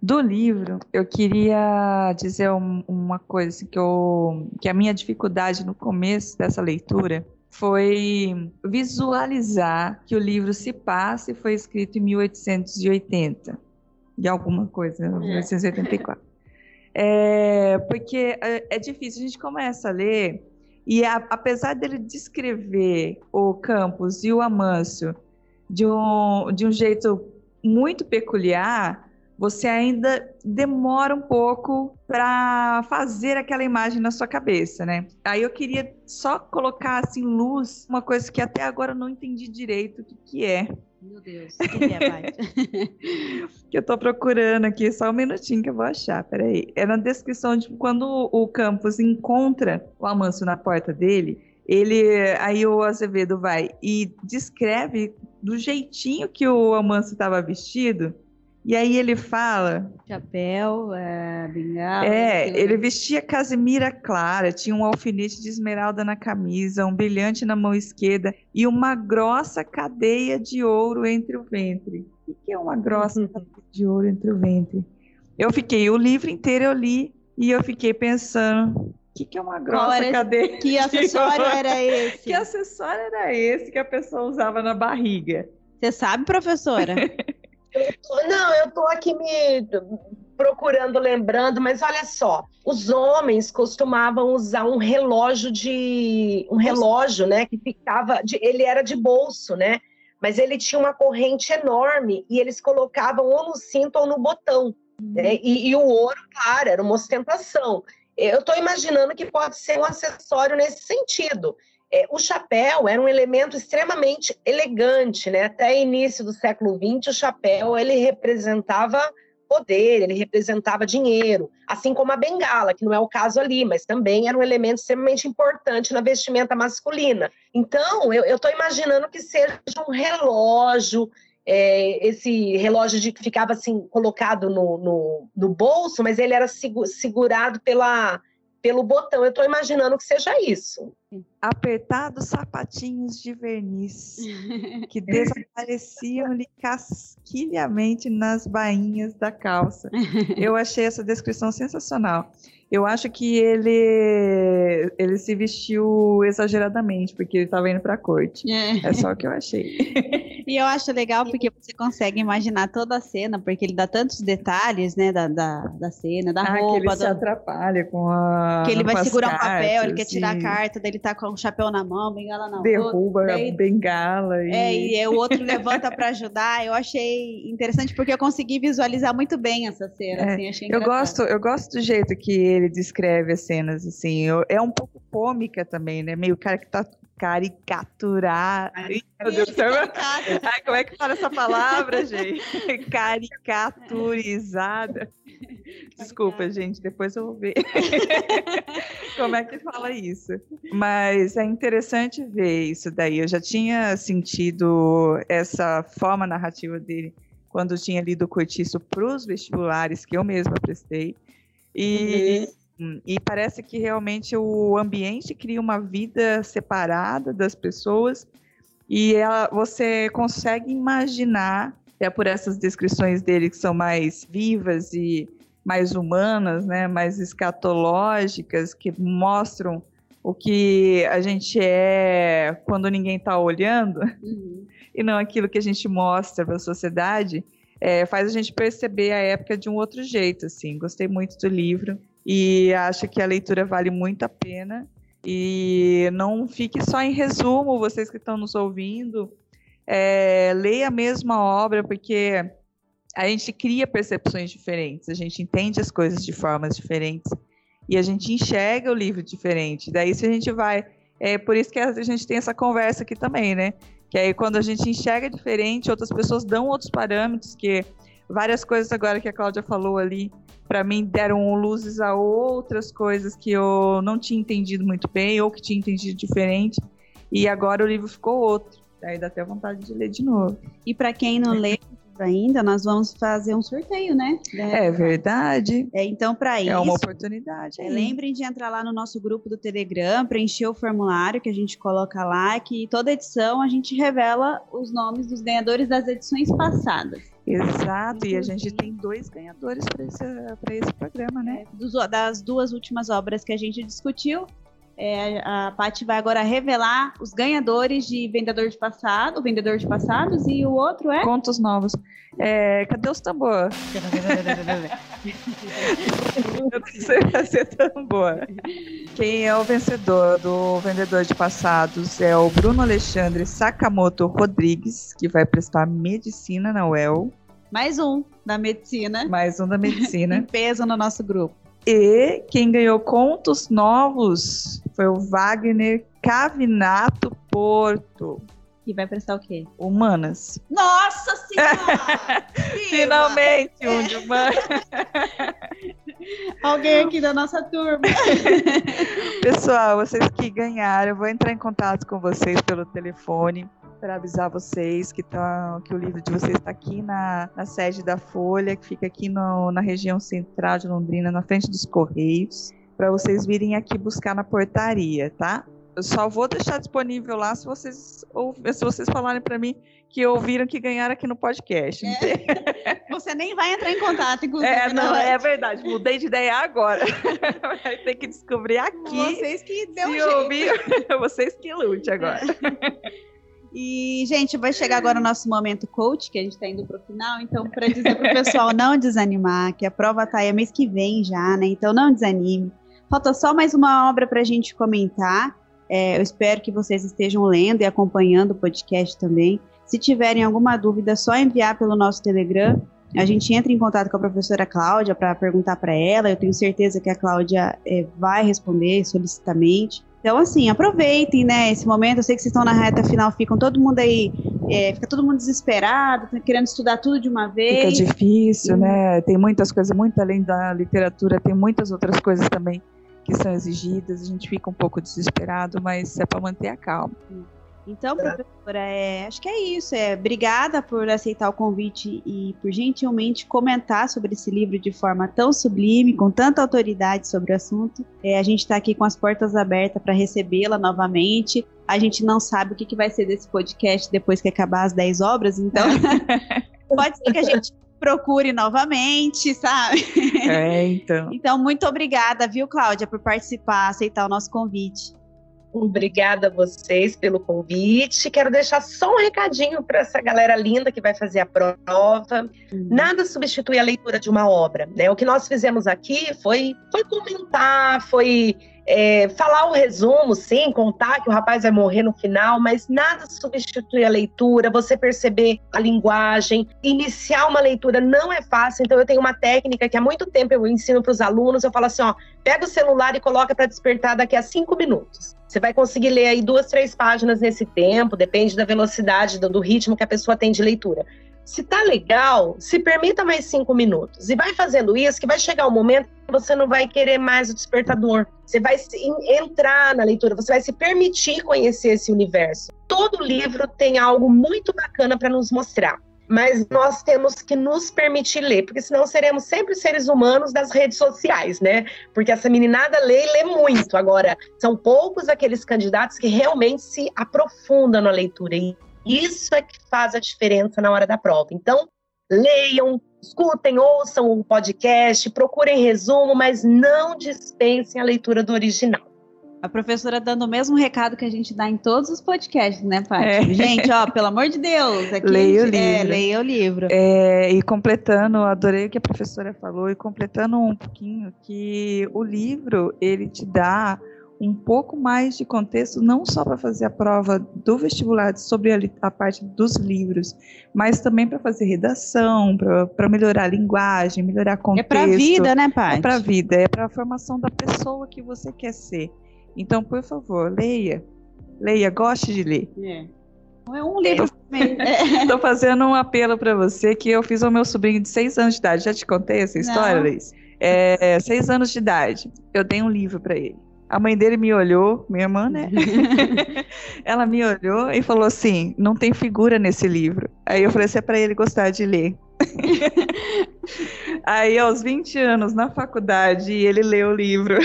Do livro, eu queria dizer um, uma coisa assim, que, eu, que a minha dificuldade no começo dessa leitura foi visualizar que o livro se passa e foi escrito em 1880, de alguma coisa, 1884. É, porque é, é, difícil, a gente começa a ler, e a, apesar dele descrever o Campos e o Amâncio de um, de um jeito muito peculiar, você ainda demora um pouco para fazer aquela imagem na sua cabeça, né? Aí eu queria só colocar assim luz, uma coisa que até agora eu não entendi direito o que, que é. Meu Deus, é, que eu tô procurando aqui, só um minutinho que eu vou achar, peraí. É na descrição de quando o Campos encontra o Amâncio na porta dele, ele, aí o Azevedo vai e descreve do jeitinho que o Amâncio estava vestido, e aí ele fala. Chapéu, é, bengala. É, ele vestia casimira clara, tinha um alfinete de esmeralda na camisa, um brilhante na mão esquerda e uma grossa cadeia de ouro entre o ventre. O que é uma grossa uhum. cadeia de ouro entre o ventre? Eu fiquei, o livro inteiro eu li e eu fiquei pensando, o que, que é uma grossa cadeia? Que acessório era esse? Que acessório era esse que a pessoa usava na barriga? Você sabe, professora? Não, eu tô aqui me procurando, lembrando, mas olha só, os homens costumavam usar um relógio de um relógio, né, que ficava, de, ele era de bolso, né, mas ele tinha uma corrente enorme e eles colocavam ou no cinto ou no botão, né, e, e o ouro, claro, era uma ostentação. Eu estou imaginando que pode ser um acessório nesse sentido. É, o chapéu era um elemento extremamente elegante, né? Até início do século XX, o chapéu ele representava poder, ele representava dinheiro, assim como a bengala, que não é o caso ali, mas também era um elemento extremamente importante na vestimenta masculina. Então, eu estou imaginando que seja um relógio, é, esse relógio de que ficava assim colocado no, no, no bolso, mas ele era segurado pela pelo botão. Eu estou imaginando que seja isso. Apertados sapatinhos de verniz que desapareciam-lhe casquilhamente nas bainhas da calça. Eu achei essa descrição sensacional. Eu acho que ele ele se vestiu exageradamente porque ele estava indo para a corte. É. é só o que eu achei. E eu acho legal porque você consegue imaginar toda a cena, porque ele dá tantos detalhes, né, da, da, da cena, da ah, roupa. Que ele do... se atrapalha com a. Que ele vai segurar um papel, ele quer tirar a carta, daí ele tá com o chapéu na mão, bengala na Derruba daí... a bengala. E... É, e o outro levanta para ajudar. Eu achei interessante porque eu consegui visualizar muito bem essa cena. É, assim, eu gosto, eu gosto do jeito que ele descreve as cenas, assim. É um pouco cômica também, né? Meio cara que tá caricaturar. Ai, meu Deus do céu. Ai, como é que fala essa palavra, gente? Caricaturizada. Desculpa, gente, depois eu vou ver como é que fala isso. Mas é interessante ver isso daí. Eu já tinha sentido essa forma narrativa dele quando tinha lido o Cortiço para os vestibulares que eu mesma prestei. E uhum. E parece que realmente o ambiente cria uma vida separada das pessoas e ela, você consegue imaginar, é por essas descrições dele que são mais vivas e mais humanas, né, mais escatológicas, que mostram o que a gente é quando ninguém está olhando uhum. e não aquilo que a gente mostra para a sociedade, é, faz a gente perceber a época de um outro jeito. Assim, gostei muito do livro e acho que a leitura vale muito a pena. E não fique só em resumo, vocês que estão nos ouvindo, é, leia a obra, porque a gente cria percepções diferentes, a gente entende as coisas de formas diferentes e a gente enxerga o livro diferente. Daí, se a gente vai. É por isso que a gente tem essa conversa aqui também, né? Que aí, quando a gente enxerga diferente, outras pessoas dão outros parâmetros, que várias coisas agora que a Cláudia falou ali, para mim deram luzes a outras coisas que eu não tinha entendido muito bem ou que tinha entendido diferente. E agora o livro ficou outro. Daí dá até vontade de ler de novo. E para quem não lê, ainda, nós vamos fazer um sorteio, né? É verdade. É, então, para isso. É uma oportunidade. É, lembrem de entrar lá no nosso grupo do Telegram, preencher o formulário que a gente coloca lá, que toda edição a gente revela os nomes dos ganhadores das edições passadas. Exato, e a gente tem dois ganhadores para esse, esse programa, né? É, dos, das duas últimas obras que a gente discutiu, é, a Paty vai agora revelar os ganhadores de Vendedor de Passado, o Vendedor de Passados, e o outro é? Contos Novos. É, cadê os tambor? Eu não sei fazer tambor. Quem é o vencedor do Vendedor de Passados é o Bruno Alexandre Sakamoto Rodrigues, que vai prestar medicina na UEL. Mais um da medicina. Mais um da medicina. em peso no nosso grupo. E quem ganhou contos novos foi o Wagner Cavinato Porto. E vai prestar o quê? Humanas. Nossa Senhora! Finalmente um de humanas. Alguém aqui da nossa turma. Pessoal, vocês que ganharam, eu vou entrar em contato com vocês pelo telefone para avisar vocês que, tá, que o livro de vocês está aqui na, na sede da Folha, que fica aqui no, na região central de Londrina, na frente dos Correios, para vocês virem aqui buscar na portaria, tá? Eu só vou deixar disponível lá se vocês, ou, se vocês falarem para mim que ouviram que ganharam aqui no podcast. É. Você nem vai entrar em contato, inclusive. É, não, é verdade. Mudei de ideia agora. Vai ter que descobrir aqui. Vocês que deu se ouvir, vocês que lute agora. E, gente, vai chegar agora o nosso momento coach, que a gente está indo para o final. Então, para dizer para o pessoal não desanimar, que a prova está aí mês que vem já, né? Então, não desanime. Falta só mais uma obra para a gente comentar. É, eu espero que vocês estejam lendo e acompanhando o podcast também. Se tiverem alguma dúvida, é só enviar pelo nosso Telegram. A gente entra em contato com a professora Cláudia para perguntar para ela. Eu tenho certeza que a Cláudia é, vai responder solicitamente. Então, assim, aproveitem, né, esse momento. Eu sei que vocês estão na reta final, ficam todo mundo aí, é, fica todo mundo desesperado, tá querendo estudar tudo de uma vez. Fica difícil, hum. né? Tem muitas coisas, muito além da literatura, tem muitas outras coisas também que são exigidas. A gente fica um pouco desesperado, mas é para manter a calma. Então, professora, é, acho que é isso. É, obrigada por aceitar o convite e por gentilmente comentar sobre esse livro de forma tão sublime, com tanta autoridade sobre o assunto. É, a gente está aqui com as portas abertas para recebê-la novamente. A gente não sabe o que, que vai ser desse podcast depois que acabar as 10 obras, então pode ser que a gente procure novamente, sabe? É, então. Então, muito obrigada, viu, Cláudia, por participar, aceitar o nosso convite. Obrigada a vocês pelo convite. Quero deixar só um recadinho para essa galera linda que vai fazer a prova. Uhum. Nada substitui a leitura de uma obra. Né? O que nós fizemos aqui foi, foi comentar, foi é, falar o resumo, sim, contar que o rapaz vai morrer no final, mas nada substitui a leitura, você perceber a linguagem. Iniciar uma leitura não é fácil, então eu tenho uma técnica que há muito tempo eu ensino para os alunos, eu falo assim, ó, pega o celular e coloca para despertar daqui a cinco minutos. Você vai conseguir ler aí duas, três páginas nesse tempo, depende da velocidade, do, do ritmo que a pessoa tem de leitura. Se tá legal, se permita mais cinco minutos. E vai fazendo isso, que vai chegar um momento que você não vai querer mais o despertador. Você vai entrar na leitura, você vai se permitir conhecer esse universo. Todo livro tem algo muito bacana para nos mostrar mas nós temos que nos permitir ler, porque senão seremos sempre seres humanos das redes sociais, né? Porque essa meninada lê e lê muito. Agora, são poucos aqueles candidatos que realmente se aprofundam na leitura. E isso é que faz a diferença na hora da prova. Então, leiam, escutem, ouçam o podcast, procurem resumo, mas não dispensem a leitura do original. A professora dando o mesmo recado que a gente dá em todos os podcasts, né, Paty? É. Gente, ó, pelo amor de Deus, aqui leia o livro. É, leia o livro. É, e completando, adorei o que a professora falou, e completando um pouquinho que o livro, ele te dá um pouco mais de contexto, não só para fazer a prova do vestibular sobre a, a parte dos livros, mas também para fazer redação, para melhorar a linguagem, melhorar contexto. É para a vida, né, pai? É para a vida, é para a formação da pessoa que você quer ser. Então, por favor, leia. Leia, goste de ler. É. Não é um livro Estou fazendo um apelo para você que eu fiz ao meu sobrinho de seis anos de idade. Já te contei essa história, Luiz? É, seis anos de idade. Eu dei um livro para ele. A mãe dele me olhou, minha irmã, né? Ela me olhou e falou assim: não tem figura nesse livro. Aí eu falei assim: é para ele gostar de ler. Aí, aos 20 anos, na faculdade, ele leu o livro.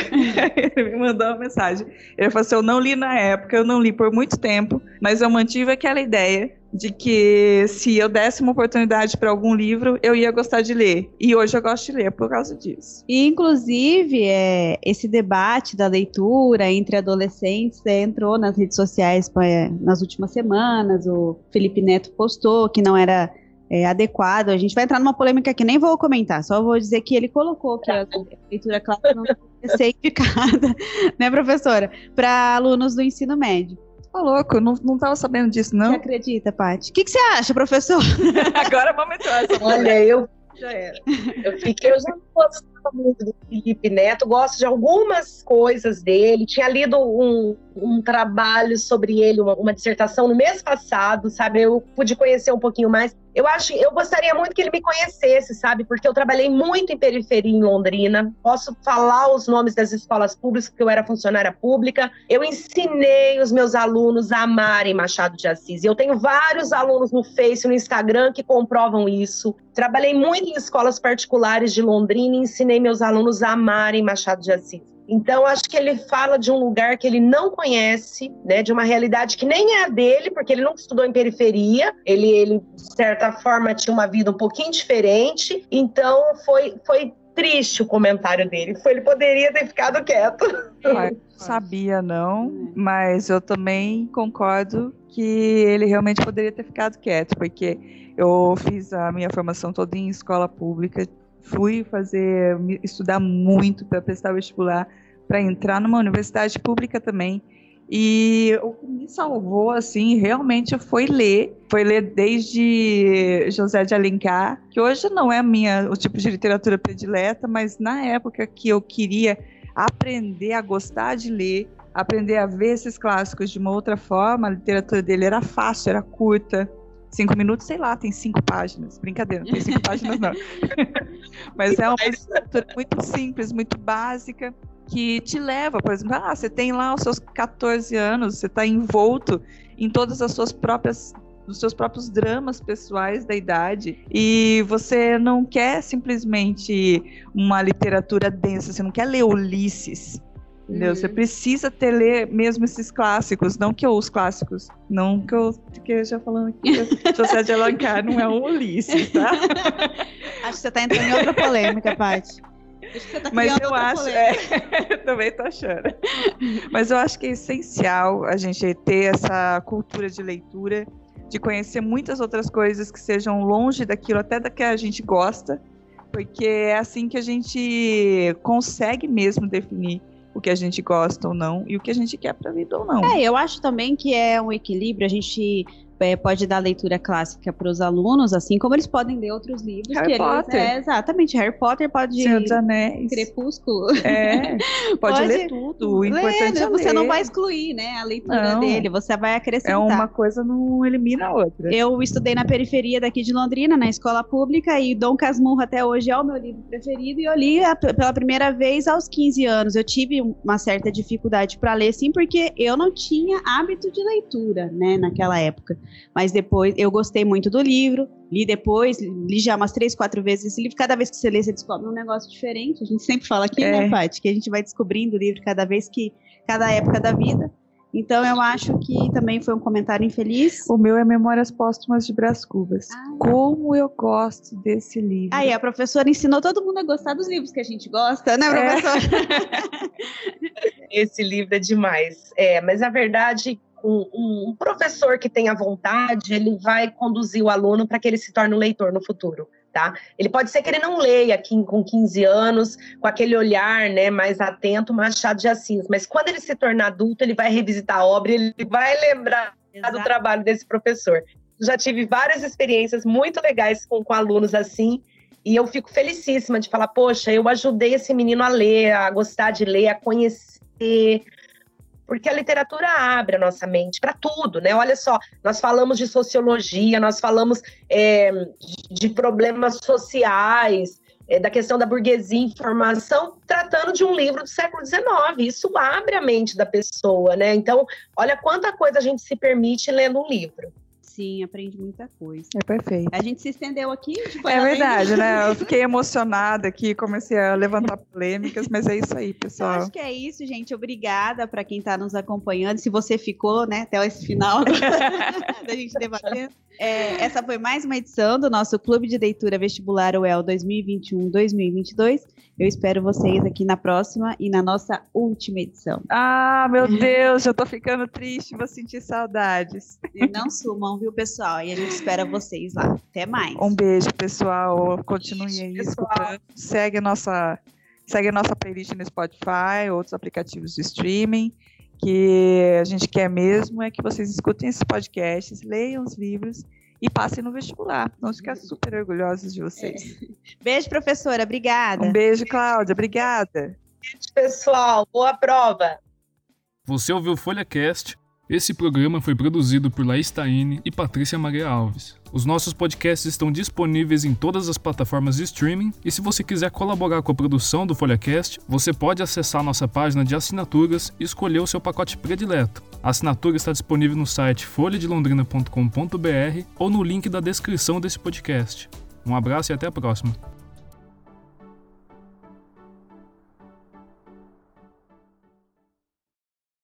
ele me mandou uma mensagem. Ele falou assim: Eu não li na época, eu não li por muito tempo, mas eu mantive aquela ideia de que se eu desse uma oportunidade para algum livro, eu ia gostar de ler. E hoje eu gosto de ler por causa disso. E, inclusive, é, esse debate da leitura entre adolescentes é, entrou nas redes sociais é, nas últimas semanas. O Felipe Neto postou que não era é, adequado. A gente vai entrar numa polêmica que nem vou comentar, só vou dizer que ele colocou que a leitura clássica não deve ser indicada, né, professora, para alunos do ensino médio. Tá louco, não, não tava sabendo disso, não. Você acredita, Paty? O que, que você acha, professor? Agora vamos entrar. Olha, eu já era. Eu fiquei, eu já gosto muito do Felipe Neto, gosto de algumas coisas dele. Tinha lido um, um trabalho sobre ele, uma, uma dissertação no mês passado, sabe? Eu pude conhecer um pouquinho mais. Eu acho, eu gostaria muito que ele me conhecesse, sabe? Porque eu trabalhei muito em periferia em Londrina. Posso falar os nomes das escolas públicas, porque eu era funcionária pública. Eu ensinei os meus alunos a amarem Machado de Assis. E eu tenho vários alunos no Face, no Instagram que comprovam isso. Trabalhei muito em escolas particulares de Londrina e ensinei meus alunos a amarem Machado de Assis. Então, acho que ele fala de um lugar que ele não conhece, né, de uma realidade que nem é a dele, porque ele nunca estudou em periferia, ele, ele de certa forma, tinha uma vida um pouquinho diferente, então foi, foi triste o comentário dele. Foi, ele poderia ter ficado quieto. Eu sabia, não, mas eu também concordo que ele realmente poderia ter ficado quieto, porque eu fiz a minha formação toda em escola pública, fui fazer estudar muito para prestar vestibular para entrar numa universidade pública também. E o que me salvou, assim, realmente foi ler. Foi ler desde José de Alencar, que hoje não é minha, o tipo de literatura predileta, mas na época que eu queria aprender a gostar de ler, aprender a ver esses clássicos de uma outra forma, a literatura dele era fácil, era curta, Cinco minutos, sei lá, tem cinco páginas. Brincadeira, não tem cinco páginas, não. Mas é uma literatura muito simples, muito básica, que te leva, por exemplo, ah, você tem lá os seus 14 anos, você está envolto em todas as suas próprias dos seus próprios dramas pessoais da idade e você não quer simplesmente uma literatura densa, você não quer ler Ulisses, Entendeu? Uhum. Você precisa ter ler mesmo esses clássicos, não que eu, os clássicos, não que eu esteja falando aqui José de Alencar não é um Ulisses, tá? Acho que você está entrando em outra polêmica, Paty. Tá Mas eu acho, é, também tô achando. Mas eu acho que é essencial a gente ter essa cultura de leitura, de conhecer muitas outras coisas que sejam longe daquilo, até da que a gente gosta, porque é assim que a gente consegue mesmo definir o que a gente gosta ou não e o que a gente quer para vida ou não. É, eu acho também que é um equilíbrio. A gente é, pode dar leitura clássica para os alunos, assim como eles podem ler outros livros. Harry Potter. Eles, é, exatamente, Harry Potter pode. Senhor dos Anéis. Crepúsculo. É, pode, pode ler tudo. O importante ler, é Você ler. não vai excluir, né, a leitura não, dele, você vai acrescentar. É uma coisa não elimina a outra. Eu estudei na periferia daqui de Londrina, na escola pública, e Dom Casmurro até hoje é o meu livro preferido, e eu li a, pela primeira vez aos 15 anos. Eu tive uma certa dificuldade para ler, sim, porque eu não tinha hábito de leitura, né, naquela época. Mas depois eu gostei muito do livro, li depois, li já umas três, quatro vezes esse livro. Cada vez que você lê, você descobre um negócio diferente. A gente sempre fala aqui, né, é. né, Paty? Que a gente vai descobrindo o livro cada vez que, cada época da vida. Então eu acho que também foi um comentário infeliz. O meu é Memórias Póstumas de Brás Cubas. Ah, Como eu gosto desse livro. Aí a professora ensinou todo mundo a gostar dos livros que a gente gosta, né, é. professora? É. Esse livro é demais. É, mas a verdade um, um, professor que tenha vontade, ele vai conduzir o aluno para que ele se torne um leitor no futuro. tá? Ele pode ser que ele não leia aqui com 15 anos, com aquele olhar, né, mais atento, Machado de Assis, mas quando ele se tornar adulto, ele vai revisitar a obra, ele vai lembrar Exato. do trabalho desse professor. Já tive várias experiências muito legais com, com alunos assim, e eu fico felicíssima de falar, poxa, eu ajudei esse menino a ler, a gostar de ler, a conhecer, porque a literatura abre a nossa mente para tudo, né? Olha só, nós falamos de sociologia, nós falamos é, de problemas sociais, é, da questão da burguesia informação, tratando de um livro do século XIX. Isso abre a mente da pessoa, né? Então, olha quanta coisa a gente se permite lendo um livro. Sim, aprende muita coisa. É perfeito. A gente se estendeu aqui. É verdade, né? Eu fiquei emocionada aqui, comecei a levantar polêmicas, mas é isso aí, pessoal. Eu acho que é isso, gente. Obrigada para quem está nos acompanhando. Se você ficou, né, até esse final da gente debater. É, essa foi mais uma edição do nosso Clube de Leitura Vestibular UEL 2021-2022. Eu espero vocês aqui na próxima e na nossa última edição. Ah, meu Deus, eu tô ficando triste, vou sentir saudades. E não sumam, viu, pessoal? E a gente espera vocês lá. Até mais. Um beijo, pessoal. Continue aí escutando. Segue nossa, segue a nossa playlist no Spotify, outros aplicativos de streaming que a gente quer mesmo é que vocês escutem esses podcasts, leiam os livros e passem no vestibular. Vamos ficar super orgulhosos de vocês. É. Beijo, professora. Obrigada. Um beijo, Cláudia. Obrigada. Beijo, pessoal. Boa prova. Você ouviu o FolhaCast esse programa foi produzido por Laís Taine e Patrícia Maria Alves. Os nossos podcasts estão disponíveis em todas as plataformas de streaming e se você quiser colaborar com a produção do FolhaCast, você pode acessar nossa página de assinaturas e escolher o seu pacote predileto. A assinatura está disponível no site folhadelondrina.com.br ou no link da descrição desse podcast. Um abraço e até a próxima.